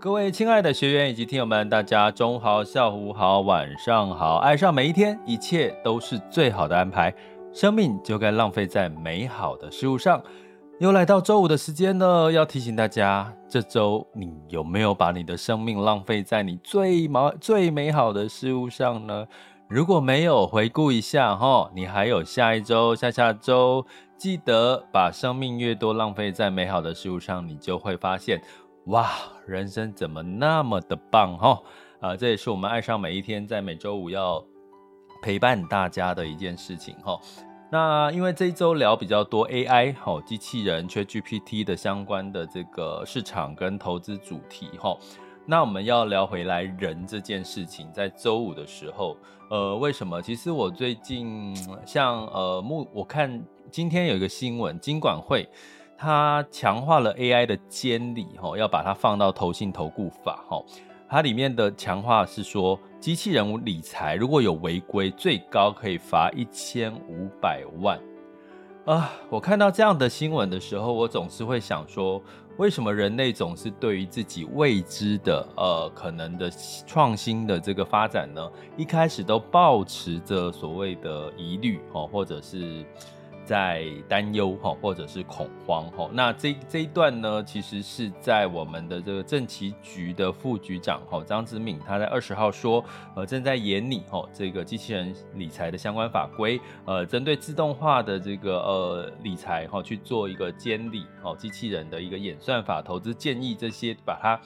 各位亲爱的学员以及听友们，大家中午好、下午好、晚上好！爱上每一天，一切都是最好的安排。生命就该浪费在美好的事物上。又来到周五的时间了，要提醒大家，这周你有没有把你的生命浪费在你最毛最美好的事物上呢？如果没有，回顾一下哈，你还有下一周、下下周，记得把生命越多浪费在美好的事物上，你就会发现。哇，人生怎么那么的棒哈！啊，这也是我们爱上每一天在每周五要陪伴大家的一件事情哈。那因为这一周聊比较多 AI 哈，机器人 ChatGPT 的相关的这个市场跟投资主题哈。那我们要聊回来人这件事情，在周五的时候，呃，为什么？其实我最近像呃，目我看今天有一个新闻，金管会。它强化了 AI 的监理，吼，要把它放到投信投顾法，吼，它里面的强化是说，机器人理财如果有违规，最高可以罚一千五百万。啊，我看到这样的新闻的时候，我总是会想说，为什么人类总是对于自己未知的，呃，可能的创新的这个发展呢，一开始都抱持着所谓的疑虑，吼，或者是。在担忧哈，或者是恐慌哈。那这这一段呢，其实是在我们的这个政企局的副局长哈张之敏，他在二十号说，呃，正在研拟哈这个机器人理财的相关法规，呃，针对自动化的这个呃理财哈去做一个监理哦，机器人的一个演算法、投资建议这些，把它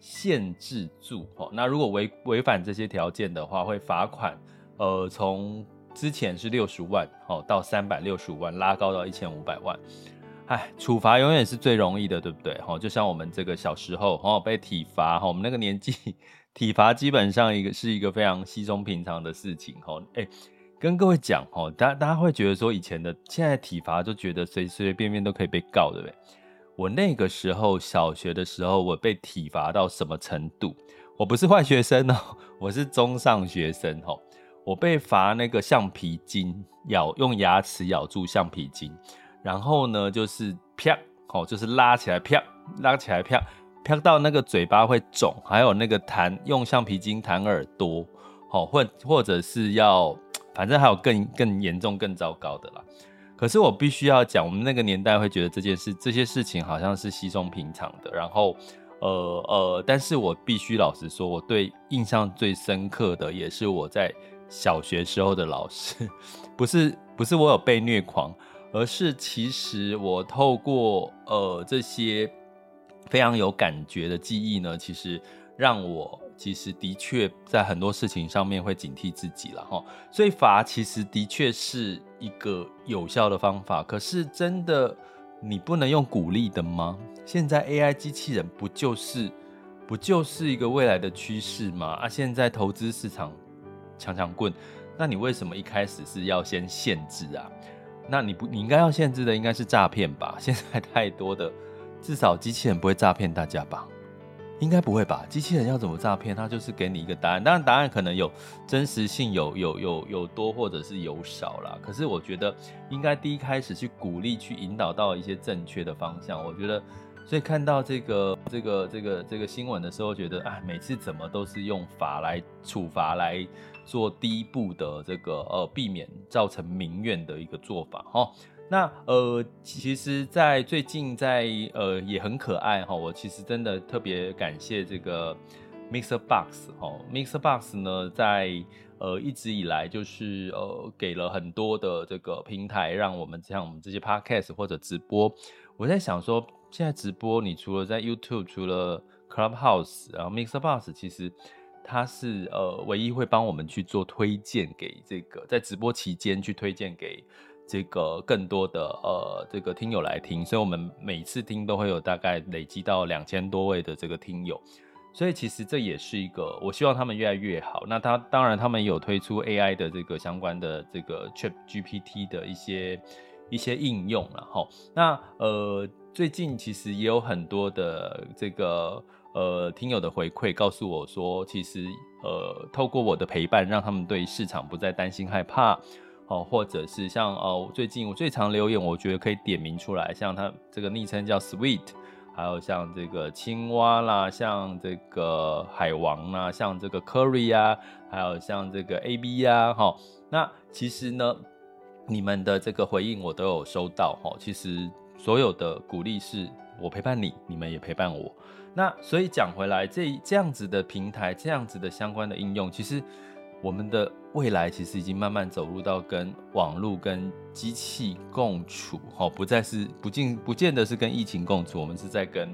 限制住哈。那如果违违反这些条件的话，会罚款，呃，从。之前是六十万，哦，到三百六十五万，拉高到一千五百万。哎，处罚永远是最容易的，对不对？就像我们这个小时候，哦，被体罚哈，我们那个年纪，体罚基本上一个是一个非常稀松平常的事情，哦，哎，跟各位讲，哦，大家大家会觉得说以前的，现在体罚就觉得随随便便都可以被告，对不对？我那个时候小学的时候，我被体罚到什么程度？我不是坏学生哦，我是中上学生，哦。我被罚那个橡皮筋，咬用牙齿咬住橡皮筋，然后呢就是啪，哦，就是拉起来啪，拉起来啪，啪到那个嘴巴会肿，还有那个弹用橡皮筋弹耳朵，好，或或者是要，反正还有更更严重、更糟糕的啦。可是我必须要讲，我们那个年代会觉得这件事、这些事情好像是稀松平常的。然后，呃呃，但是我必须老实说，我对印象最深刻的也是我在。小学时候的老师，不是不是我有被虐狂，而是其实我透过呃这些非常有感觉的记忆呢，其实让我其实的确在很多事情上面会警惕自己了哈。所以罚其实的确是一个有效的方法，可是真的你不能用鼓励的吗？现在 AI 机器人不就是不就是一个未来的趋势吗？啊，现在投资市场。强强棍，那你为什么一开始是要先限制啊？那你不，你应该要限制的应该是诈骗吧？现在太多的，至少机器人不会诈骗大家吧？应该不会吧？机器人要怎么诈骗？它就是给你一个答案，当然答案可能有真实性，有有有有多或者是有少啦。可是我觉得应该第一开始去鼓励，去引导到一些正确的方向。我觉得。所以看到这个这个这个这个新闻的时候，觉得啊，每次怎么都是用法来处罚来做第一步的这个呃，避免造成民怨的一个做法哈。那呃，其实，在最近在呃也很可爱哈。我其实真的特别感谢这个 Mixer Box 哈，Mixer Box 呢在呃一直以来就是呃给了很多的这个平台，让我们像我们这些 podcast 或者直播。我在想说，现在直播你除了在 YouTube，除了 Clubhouse，然后 MixerBox，其实它是呃唯一会帮我们去做推荐给这个在直播期间去推荐给。这个更多的呃，这个听友来听，所以我们每次听都会有大概累积到两千多位的这个听友，所以其实这也是一个，我希望他们越来越好。那他当然他们有推出 AI 的这个相关的这个 ChatGPT 的一些一些应用了哈。那呃，最近其实也有很多的这个呃听友的回馈告诉我说，其实呃透过我的陪伴，让他们对市场不再担心害怕。哦，或者是像哦，最近我最常留言，我觉得可以点名出来，像他这个昵称叫 Sweet，还有像这个青蛙啦，像这个海王啦，像这个 Curry 啊，还有像这个 AB 啊，哈，那其实呢，你们的这个回应我都有收到，哈，其实所有的鼓励是我陪伴你，你们也陪伴我，那所以讲回来，这这样子的平台，这样子的相关的应用，其实。我们的未来其实已经慢慢走入到跟网络、跟机器共处，哦，不再是不进不见得是跟疫情共处，我们是在跟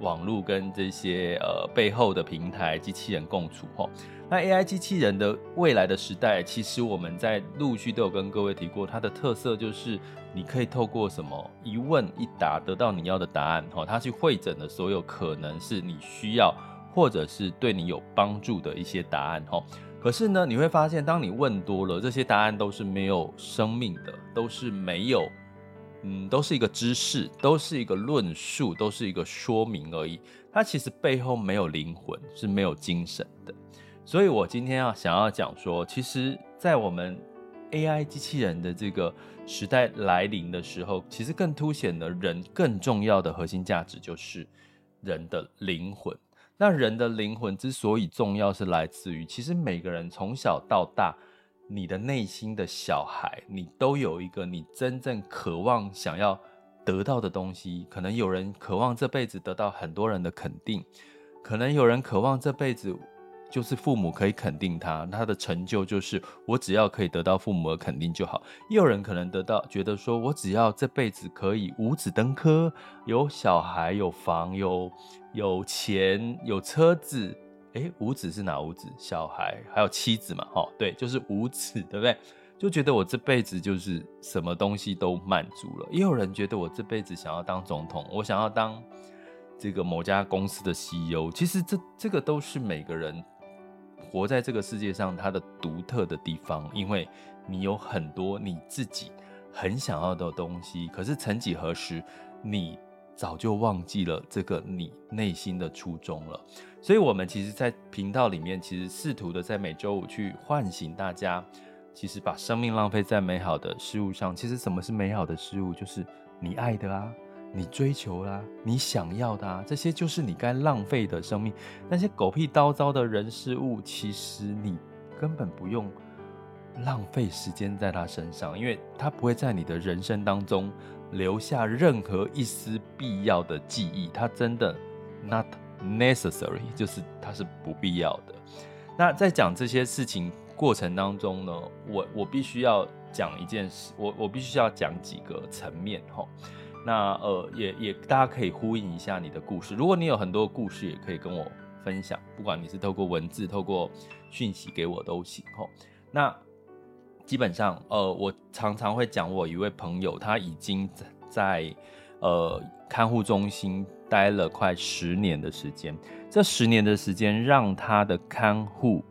网络、跟这些呃背后的平台、机器人共处，哈。那 AI 机器人的未来的时代，其实我们在陆续都有跟各位提过，它的特色就是你可以透过什么一问一答得到你要的答案，哈，它去会诊了所有可能是你需要或者是对你有帮助的一些答案，哈。可是呢，你会发现，当你问多了，这些答案都是没有生命的，都是没有，嗯，都是一个知识，都是一个论述，都是一个说明而已。它其实背后没有灵魂，是没有精神的。所以我今天要想要讲说，其实，在我们 AI 机器人的这个时代来临的时候，其实更凸显了人更重要的核心价值，就是人的灵魂。那人的灵魂之所以重要，是来自于其实每个人从小到大，你的内心的小孩，你都有一个你真正渴望想要得到的东西。可能有人渴望这辈子得到很多人的肯定，可能有人渴望这辈子。就是父母可以肯定他，他的成就就是我只要可以得到父母的肯定就好。也有人可能得到，觉得说我只要这辈子可以五子登科，有小孩、有房、有有钱、有车子。诶，五子是哪五子？小孩还有妻子嘛？哦，对，就是五子，对不对？就觉得我这辈子就是什么东西都满足了。也有人觉得我这辈子想要当总统，我想要当这个某家公司的 CEO。其实这这个都是每个人。活在这个世界上，他的独特的地方，因为你有很多你自己很想要的东西，可是曾几何时，你早就忘记了这个你内心的初衷了。所以，我们其实，在频道里面，其实试图的在每周五去唤醒大家，其实把生命浪费在美好的事物上。其实，什么是美好的事物？就是你爱的啊。你追求啦、啊，你想要的啊，这些就是你该浪费的生命。那些狗屁叨叨的人事物，其实你根本不用浪费时间在他身上，因为他不会在你的人生当中留下任何一丝必要的记忆。他真的 not necessary，就是它是不必要的。那在讲这些事情过程当中呢，我我必须要讲一件事，我我必须要讲几个层面哈。那呃，也也大家可以呼应一下你的故事。如果你有很多故事，也可以跟我分享。不管你是透过文字、透过讯息给我都行吼。那基本上，呃，我常常会讲我一位朋友，他已经在呃看护中心待了快十年的时间。这十年的时间，让他的看护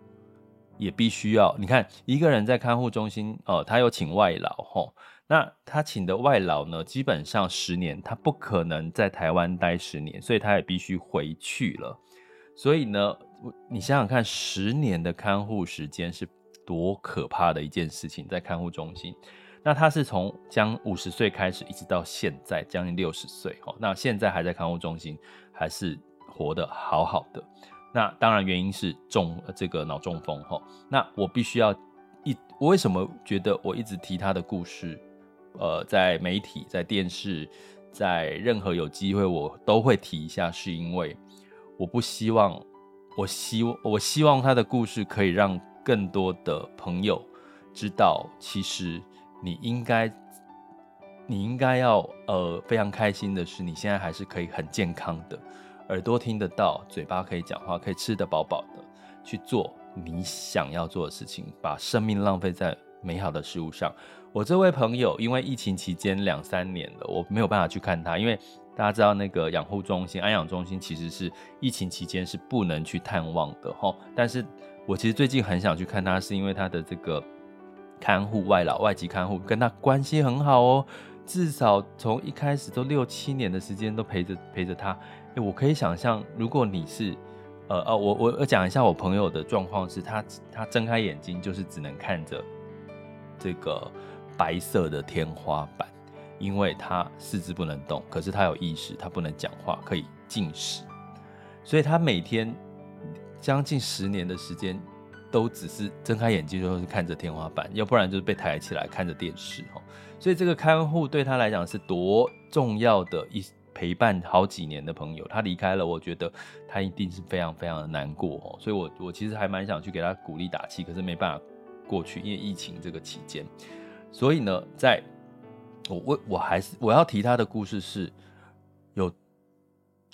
也必须要，你看一个人在看护中心，呃，他有请外劳吼。那他请的外劳呢，基本上十年，他不可能在台湾待十年，所以他也必须回去了。所以呢，你想想看，十年的看护时间是多可怕的一件事情，在看护中心。那他是从将五十岁开始，一直到现在将近六十岁，哦，那现在还在康复中心，还是活得好好的。那当然原因是中这个脑中风，哈。那我必须要一，我为什么觉得我一直提他的故事？呃，在媒体、在电视、在任何有机会，我都会提一下，是因为我不希望，我希望，我希望他的故事可以让更多的朋友知道，其实你应该，你应该要呃非常开心的是，你现在还是可以很健康的，耳朵听得到，嘴巴可以讲话，可以吃得饱饱的去做你想要做的事情，把生命浪费在美好的事物上。我这位朋友因为疫情期间两三年了，我没有办法去看他，因为。大家知道那个养护中心、安养中心其实是疫情期间是不能去探望的齁。但是我其实最近很想去看他，是因为他的这个看护外劳、外籍看护跟他关系很好哦，至少从一开始都六七年的时间都陪着陪着他。诶，我可以想象，如果你是呃哦，我我我讲一下我朋友的状况是，他他睁开眼睛就是只能看着这个白色的天花板。因为他四肢不能动，可是他有意识，他不能讲话，可以进食，所以他每天将近十年的时间，都只是睁开眼睛就是看着天花板，要不然就是被抬起来看着电视哦。所以这个看护对他来讲是多重要的一陪伴好几年的朋友，他离开了，我觉得他一定是非常非常的难过哦。所以我我其实还蛮想去给他鼓励打气，可是没办法过去，因为疫情这个期间。所以呢，在我我我还是我要提他的故事是，有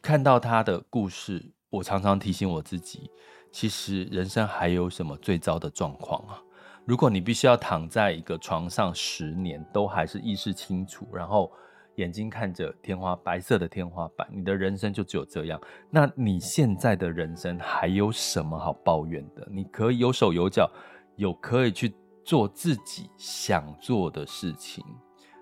看到他的故事，我常常提醒我自己，其实人生还有什么最糟的状况啊？如果你必须要躺在一个床上十年，都还是意识清楚，然后眼睛看着天花白色的天花板，你的人生就只有这样。那你现在的人生还有什么好抱怨的？你可以有手有脚，有可以去做自己想做的事情。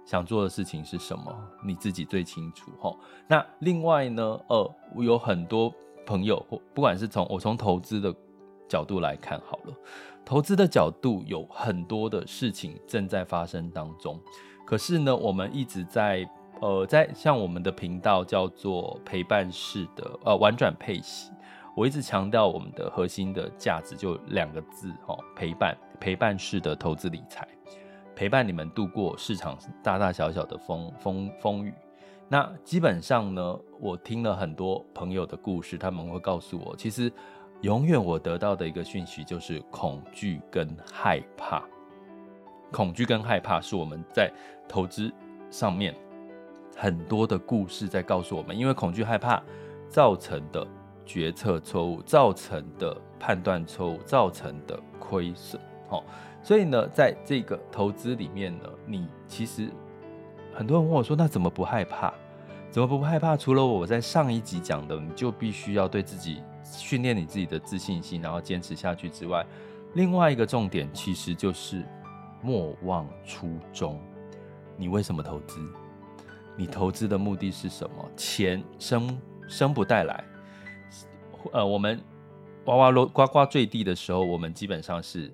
想做的事情是什么？你自己最清楚吼。那另外呢？呃，我有很多朋友或，不管是从我从投资的角度来看好了，投资的角度有很多的事情正在发生当中。可是呢，我们一直在呃，在像我们的频道叫做陪伴式的呃玩转配息，我一直强调我们的核心的价值就两个字哦，陪伴陪伴式的投资理财。陪伴你们度过市场大大小小的风风风雨。那基本上呢，我听了很多朋友的故事，他们会告诉我，其实永远我得到的一个讯息就是恐惧跟害怕。恐惧跟害怕是我们在投资上面很多的故事在告诉我们，因为恐惧害怕造成的决策错误，造成的判断错误，造成的亏损。哦。所以呢，在这个投资里面呢，你其实很多人问我说：“那怎么不害怕？怎么不害怕？”除了我在上一集讲的，你就必须要对自己训练你自己的自信心，然后坚持下去之外，另外一个重点其实就是莫忘初衷。你为什么投资？你投资的目的是什么？钱生生不带来。呃，我们哇哇呱呱坠地的时候，我们基本上是。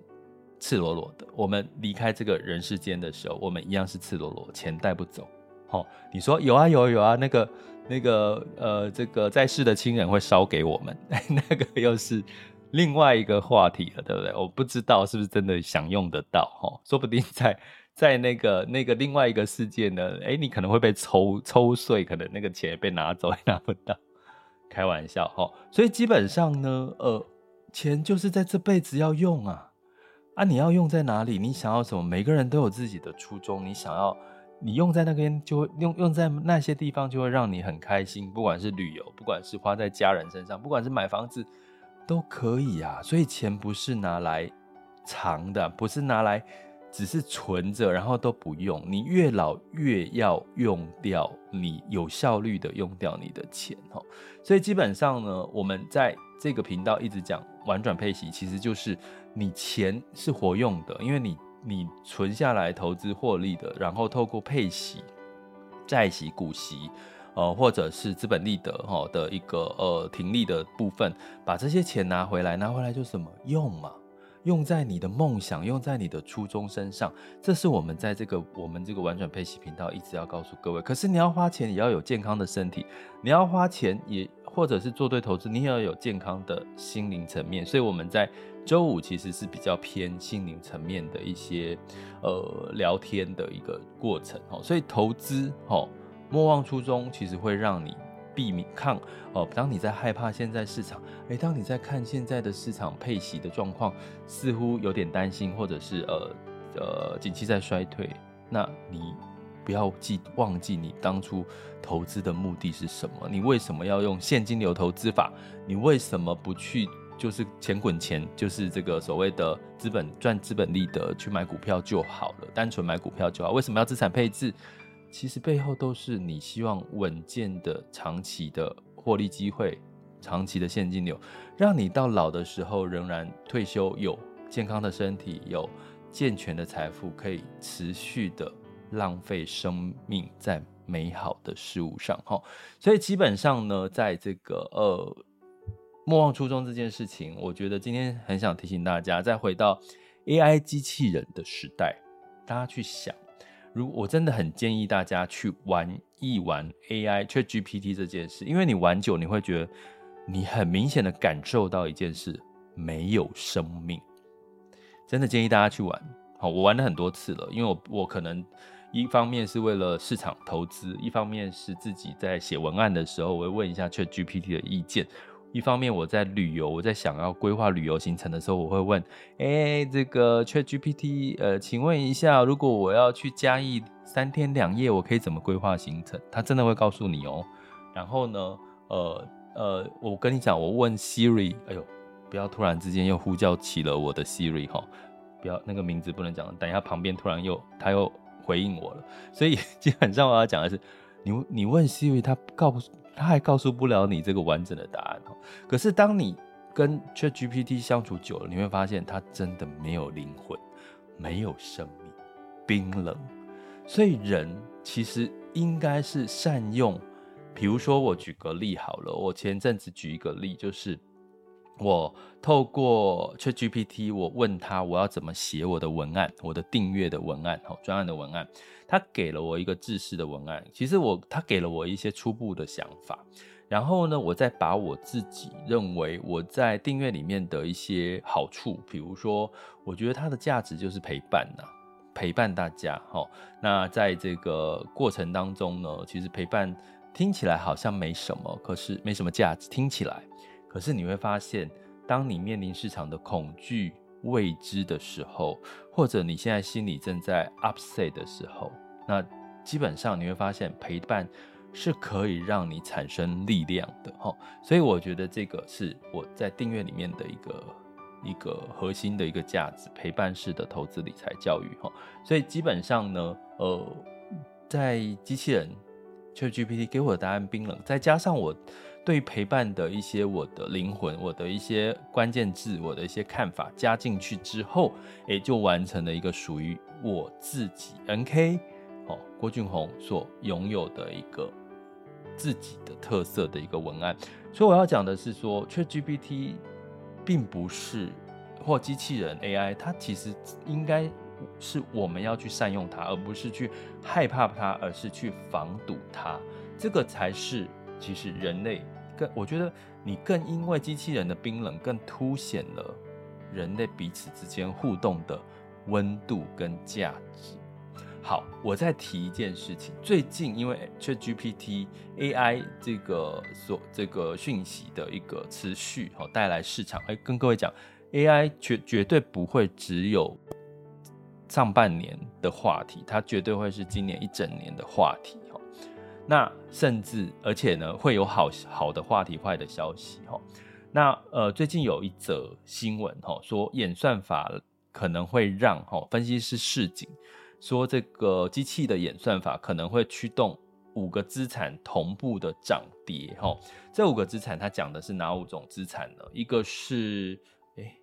赤裸裸的，我们离开这个人世间的时候，我们一样是赤裸裸，钱带不走。好、你说有啊有啊有啊，那个那个呃，这个在世的亲人会烧给我们，那个又是另外一个话题了，对不对？我不知道是不是真的享用得到，哈、哦，说不定在在那个那个另外一个世界呢，诶，你可能会被抽抽碎，可能那个钱也被拿走，也拿不到。开玩笑，哈、所以基本上呢，呃，钱就是在这辈子要用啊。啊，你要用在哪里？你想要什么？每个人都有自己的初衷。你想要，你用在那边就会用用在那些地方，就会让你很开心。不管是旅游，不管是花在家人身上，不管是买房子，都可以啊。所以钱不是拿来藏的，不是拿来只是存着，然后都不用。你越老越要用掉，你有效率的用掉你的钱哦。所以基本上呢，我们在这个频道一直讲玩转配息，其实就是。你钱是活用的，因为你你存下来投资获利的，然后透过配息、债息、股息，呃，或者是资本利得哈的一个呃停利的部分，把这些钱拿回来，拿回来就什么用嘛？用在你的梦想，用在你的初衷身上，这是我们在这个我们这个玩转配息频道一直要告诉各位。可是你要花钱，也要有健康的身体；你要花钱，也或者是做对投资，你也要有健康的心灵层面。所以我们在。周五其实是比较偏心灵层面的一些呃聊天的一个过程哦，所以投资哦，莫忘初衷，其实会让你避免抗哦。当你在害怕现在市场，诶，当你在看现在的市场配息的状况，似乎有点担心，或者是呃呃景气在衰退，那你不要记忘记你当初投资的目的是什么？你为什么要用现金流投资法？你为什么不去？就是钱滚钱，就是这个所谓的资本赚资本利得去买股票就好了，单纯买股票就好。为什么要资产配置？其实背后都是你希望稳健的长期的获利机会，长期的现金流，让你到老的时候仍然退休有健康的身体，有健全的财富，可以持续的浪费生命在美好的事物上。哈，所以基本上呢，在这个呃。莫忘初衷这件事情，我觉得今天很想提醒大家，再回到 AI 机器人的时代，大家去想，如我真的很建议大家去玩一玩 AI ChatGPT 这件事，因为你玩久，你会觉得你很明显的感受到一件事，没有生命。真的建议大家去玩。好，我玩了很多次了，因为我我可能一方面是为了市场投资，一方面是自己在写文案的时候，我会问一下 ChatGPT 的意见。一方面我在旅游，我在想要规划旅游行程的时候，我会问，哎、这个 ChatGPT，呃，请问一下，如果我要去嘉义三天两夜，我可以怎么规划行程？他真的会告诉你哦。然后呢，呃呃，我跟你讲，我问 Siri，哎呦，不要突然之间又呼叫起了我的 Siri 哈，不要那个名字不能讲，等一下旁边突然又他又回应我了。所以 基本上我要讲的是，你你问 Siri，他告诉。他还告诉不了你这个完整的答案哦。可是当你跟 ChatGPT 相处久了，你会发现它真的没有灵魂，没有生命，冰冷。所以人其实应该是善用。比如说，我举个例好了，我前阵子举一个例，就是我透过 ChatGPT，我问他我要怎么写我的文案，我的订阅的文案，好，专案的文案。他给了我一个制式的文案，其实我他给了我一些初步的想法，然后呢，我再把我自己认为我在订阅里面的一些好处，比如说，我觉得它的价值就是陪伴呐，陪伴大家。哈，那在这个过程当中呢，其实陪伴听起来好像没什么，可是没什么价值，听起来，可是你会发现，当你面临市场的恐惧、未知的时候，或者你现在心里正在 upset 的时候。那基本上你会发现，陪伴是可以让你产生力量的哈，所以我觉得这个是我在订阅里面的一个一个核心的一个价值，陪伴式的投资理财教育哈。所以基本上呢，呃，在机器人 ChatGPT 给我的答案冰冷，再加上我对陪伴的一些我的灵魂，我的一些关键字，我的一些看法加进去之后，也就完成了一个属于我自己 NK。哦，郭俊宏所拥有的一个自己的特色的一个文案，所以我要讲的是说，ChatGPT 并不是或机器人 AI，它其实应该是我们要去善用它，而不是去害怕它，而是去防堵它。这个才是其实人类更，我觉得你更因为机器人的冰冷，更凸显了人类彼此之间互动的温度跟价值。好，我再提一件事情。最近因为 ChatGPT AI 这个所这个讯息的一个持续哦，带来市场。哎，跟各位讲，AI 绝绝对不会只有上半年的话题，它绝对会是今年一整年的话题。那甚至而且呢，会有好好的话题，坏的消息哈。那呃，最近有一则新闻哈，说演算法可能会让哈分析师市井。说这个机器的演算法可能会驱动五个资产同步的涨跌，哈，这五个资产它讲的是哪五种资产呢？一个是，哎，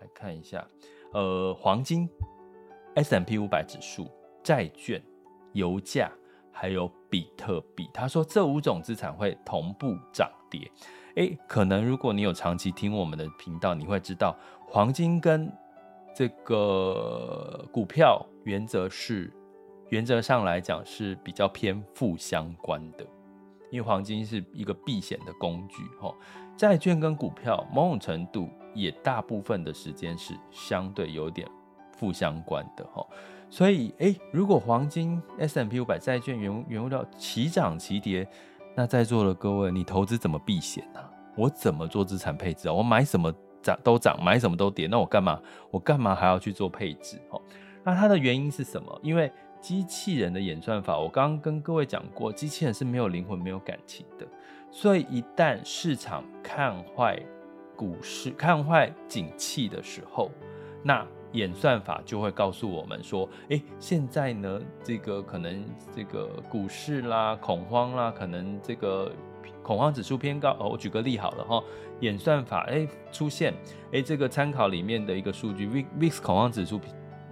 来看一下，呃，黄金、S M P 五百指数、债券、油价，还有比特币。他说这五种资产会同步涨跌，哎，可能如果你有长期听我们的频道，你会知道黄金跟这个股票原则是，原则上来讲是比较偏负相关的，因为黄金是一个避险的工具，哈。债券跟股票某种程度也大部分的时间是相对有点负相关的，哈。所以，诶，如果黄金、S M P 五百债券原原物料齐涨齐跌，那在座的各位，你投资怎么避险呢？我怎么做资产配置啊？我买什么涨都涨，买什么都跌，那我干嘛？我干嘛还要去做配置？哦，那它的原因是什么？因为机器人的演算法，我刚刚跟各位讲过，机器人是没有灵魂、没有感情的。所以一旦市场看坏股市、看坏景气的时候，那演算法就会告诉我们说：“诶，现在呢，这个可能这个股市啦恐慌啦，可能这个恐慌指数偏高。哦，我举个例好了哈，演算法诶出现，诶这个参考里面的一个数据，VIX 恐慌指数。”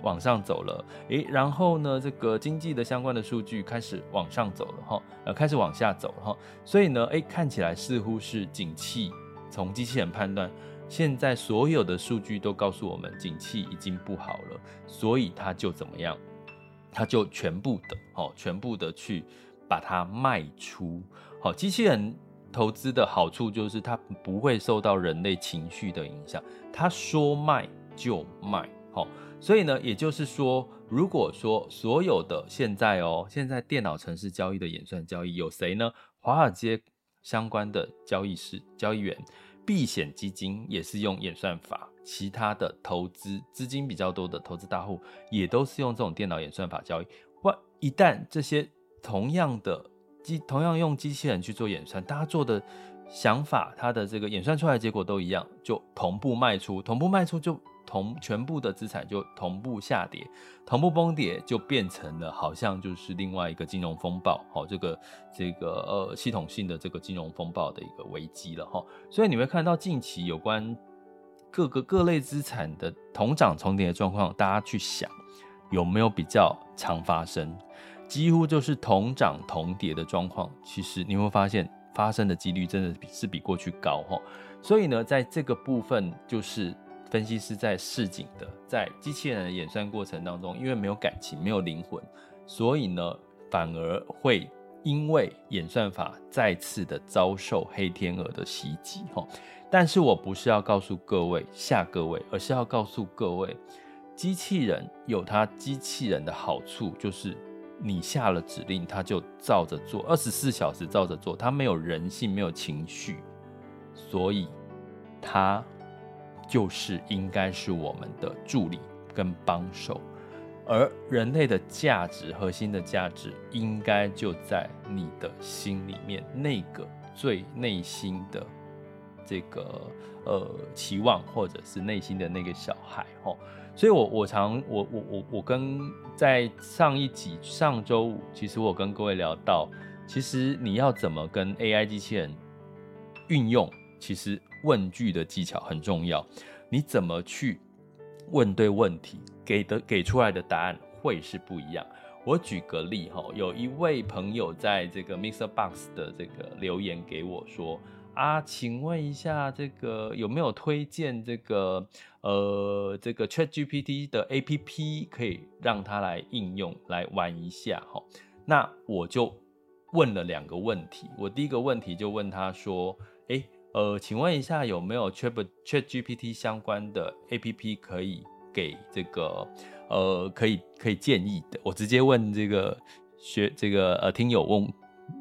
往上走了，诶，然后呢，这个经济的相关的数据开始往上走了哈，呃，开始往下走了哈，所以呢，诶，看起来似乎是景气，从机器人判断，现在所有的数据都告诉我们景气已经不好了，所以它就怎么样，它就全部的，哦，全部的去把它卖出，好，机器人投资的好处就是它不会受到人类情绪的影响，它说卖就卖，好。所以呢，也就是说，如果说所有的现在哦，现在电脑程式交易的演算交易有谁呢？华尔街相关的交易师、交易员，避险基金也是用演算法，其他的投资资金比较多的投资大户也都是用这种电脑演算法交易。哇，一旦这些同样的机同样用机器人去做演算，大家做的想法，它的这个演算出来的结果都一样，就同步卖出，同步卖出就。同全部的资产就同步下跌，同步崩跌，就变成了好像就是另外一个金融风暴，好，这个这个呃系统性的这个金融风暴的一个危机了哈。所以你会看到近期有关各个各类资产的同涨重跌的状况，大家去想有没有比较常发生？几乎就是同涨同跌的状况，其实你会发现发生的几率真的是比是比过去高哈。所以呢，在这个部分就是。分析师在示警的，在机器人的演算过程当中，因为没有感情、没有灵魂，所以呢，反而会因为演算法再次的遭受黑天鹅的袭击。哈，但是我不是要告诉各位吓各位，而是要告诉各位，机器人有它机器人的好处，就是你下了指令，它就照着做，二十四小时照着做，它没有人性，没有情绪，所以它。就是应该是我们的助理跟帮手，而人类的价值，核心的价值，应该就在你的心里面，那个最内心的这个呃期望，或者是内心的那个小孩吼。所以我我常我我我我跟在上一集上周五，其实我跟各位聊到，其实你要怎么跟 AI 机器人运用，其实。问句的技巧很重要，你怎么去问对问题，给的给出来的答案会是不一样。我举个例哈，有一位朋友在这个 Mr. Box 的这个留言给我说啊，请问一下这个有没有推荐这个呃这个 ChatGPT 的 APP 可以让他来应用来玩一下哈？那我就问了两个问题，我第一个问题就问他说，诶。呃，请问一下，有没有 Chat ChatGPT 相关的 APP 可以给这个呃，可以可以建议的？我直接问这个学这个呃听友问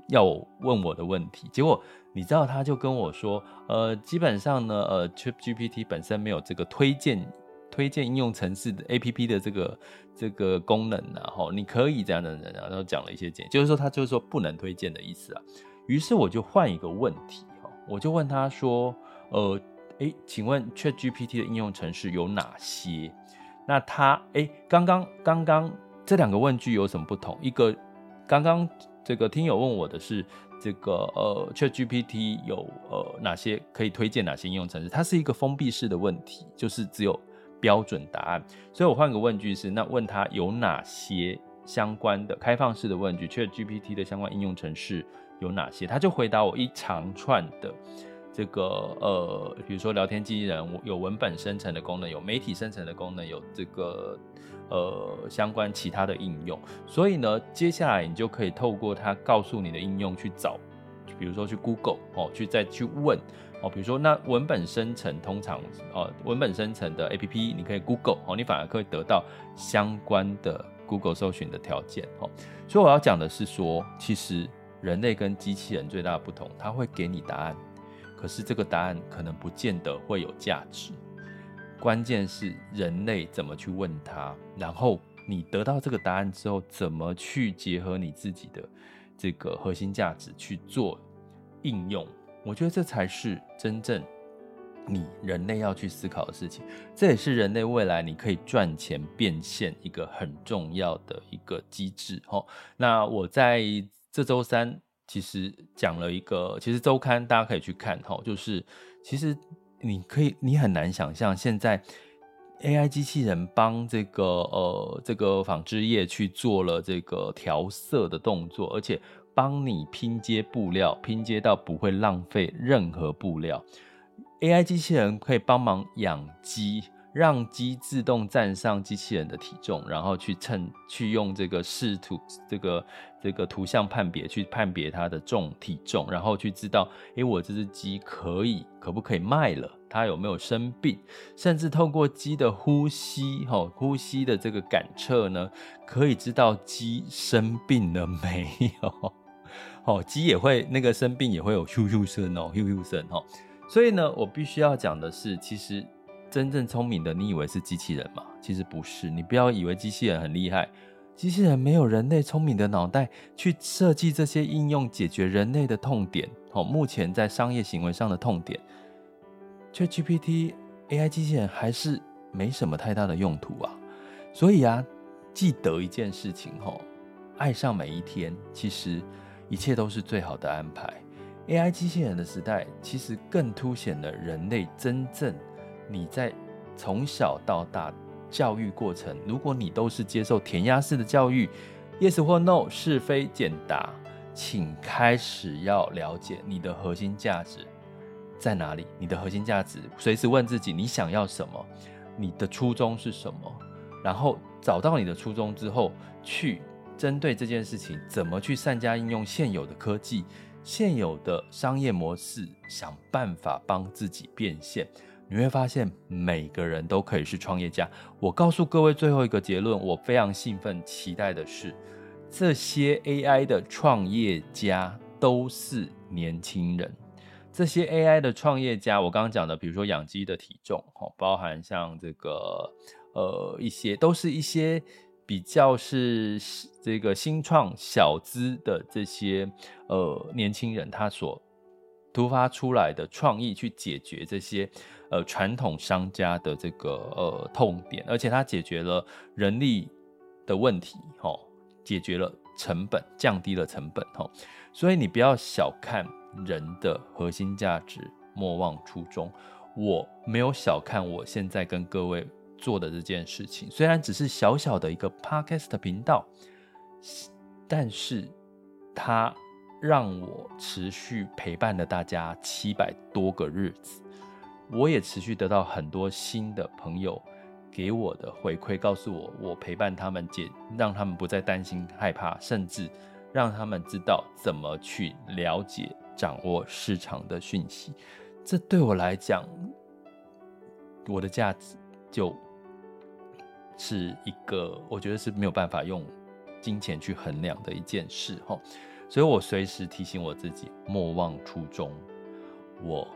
要问我的问题，结果你知道他就跟我说，呃，基本上呢，呃，ChatGPT 本身没有这个推荐推荐应用程式的 APP 的这个这个功能，然后你可以这样的人，然后讲了一些建议，就是说他就是说不能推荐的意思啊。于是我就换一个问题。我就问他说：“呃，诶，请问 ChatGPT 的应用程式有哪些？那他，诶，刚刚刚刚这两个问句有什么不同？一个刚刚这个听友问我的是这个呃，ChatGPT 有呃哪些可以推荐哪些应用程式？它是一个封闭式的问题，就是只有标准答案。所以我换个问句是，那问他有哪些相关的开放式的问句，ChatGPT 的相关应用程式。”有哪些？他就回答我一长串的这个呃，比如说聊天机器人有文本生成的功能，有媒体生成的功能，有这个呃相关其他的应用。所以呢，接下来你就可以透过它告诉你的应用去找，比如说去 Google 哦，去再去问哦，比如说那文本生成通常哦，文本生成的 APP 你可以 Google 哦，你反而可以得到相关的 Google 搜寻的条件哦。所以我要讲的是说，其实。人类跟机器人最大的不同，它会给你答案，可是这个答案可能不见得会有价值。关键是人类怎么去问它，然后你得到这个答案之后，怎么去结合你自己的这个核心价值去做应用。我觉得这才是真正你人类要去思考的事情。这也是人类未来你可以赚钱变现一个很重要的一个机制。齁，那我在这周三其实讲了一个，其实周刊大家可以去看。哈，就是其实。你可以，你很难想象现在 AI 机器人帮这个呃这个纺织业去做了这个调色的动作，而且帮你拼接布料，拼接到不会浪费任何布料。AI 机器人可以帮忙养鸡。让鸡自动站上机器人的体重，然后去称，去用这个视图这个这个图像判别去判别它的重体重，然后去知道，诶，我这只鸡可以可不可以卖了？它有没有生病？甚至透过鸡的呼吸，吼，呼吸的这个感测呢，可以知道鸡生病了没有？哦，鸡也会那个生病也会有咻咻声哦，咻咻声哦。所以呢，我必须要讲的是，其实。真正聪明的，你以为是机器人吗？其实不是。你不要以为机器人很厉害，机器人没有人类聪明的脑袋去设计这些应用，解决人类的痛点。哦，目前在商业行为上的痛点，ChatGPT AI 机器人还是没什么太大的用途啊。所以啊，记得一件事情哦，爱上每一天，其实一切都是最好的安排。AI 机器人的时代，其实更凸显了人类真正。你在从小到大教育过程，如果你都是接受填鸭式的教育，yes 或 no 是非简答，请开始要了解你的核心价值在哪里。你的核心价值，随时问自己你想要什么，你的初衷是什么，然后找到你的初衷之后，去针对这件事情怎么去善加应用现有的科技、现有的商业模式，想办法帮自己变现。你会发现，每个人都可以是创业家。我告诉各位最后一个结论，我非常兴奋、期待的是，这些 AI 的创业家都是年轻人。这些 AI 的创业家，我刚刚讲的，比如说养鸡的体重，包含像这个呃一些，都是一些比较是这个新创小资的这些呃年轻人，他所突发出来的创意去解决这些。呃，传统商家的这个呃痛点，而且它解决了人力的问题，齁，解决了成本，降低了成本，齁，所以你不要小看人的核心价值，莫忘初衷。我没有小看我现在跟各位做的这件事情，虽然只是小小的一个 podcast 频道，但是它让我持续陪伴了大家七百多个日子。我也持续得到很多新的朋友给我的回馈，告诉我我陪伴他们解，让他们不再担心害怕，甚至让他们知道怎么去了解、掌握市场的讯息。这对我来讲，我的价值就是一个我觉得是没有办法用金钱去衡量的一件事。哈，所以我随时提醒我自己，莫忘初衷。我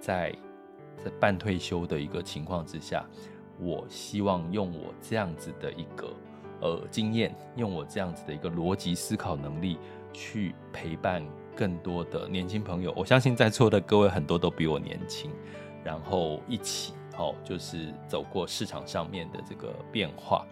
在。在半退休的一个情况之下，我希望用我这样子的一个呃经验，用我这样子的一个逻辑思考能力，去陪伴更多的年轻朋友。我相信在座的各位很多都比我年轻，然后一起哦，就是走过市场上面的这个变化，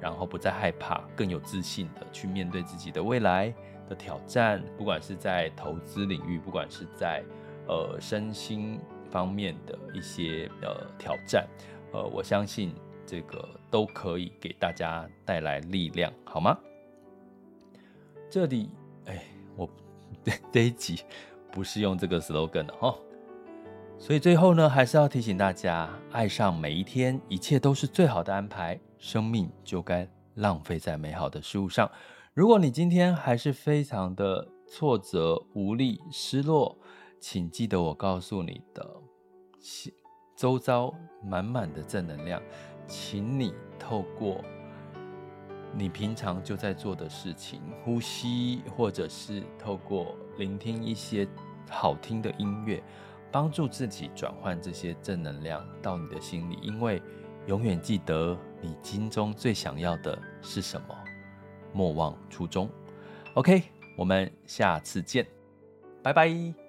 然后不再害怕，更有自信的去面对自己的未来的挑战，不管是在投资领域，不管是在呃身心。方面的一些呃挑战，呃，我相信这个都可以给大家带来力量，好吗？这里，哎，我这一集不是用这个 slogan 的哈，所以最后呢，还是要提醒大家，爱上每一天，一切都是最好的安排，生命就该浪费在美好的事物上。如果你今天还是非常的挫折、无力、失落，请记得我告诉你的，周遭满满的正能量，请你透过你平常就在做的事情，呼吸，或者是透过聆听一些好听的音乐，帮助自己转换这些正能量到你的心里。因为永远记得你心中最想要的是什么，莫忘初衷。OK，我们下次见，拜拜。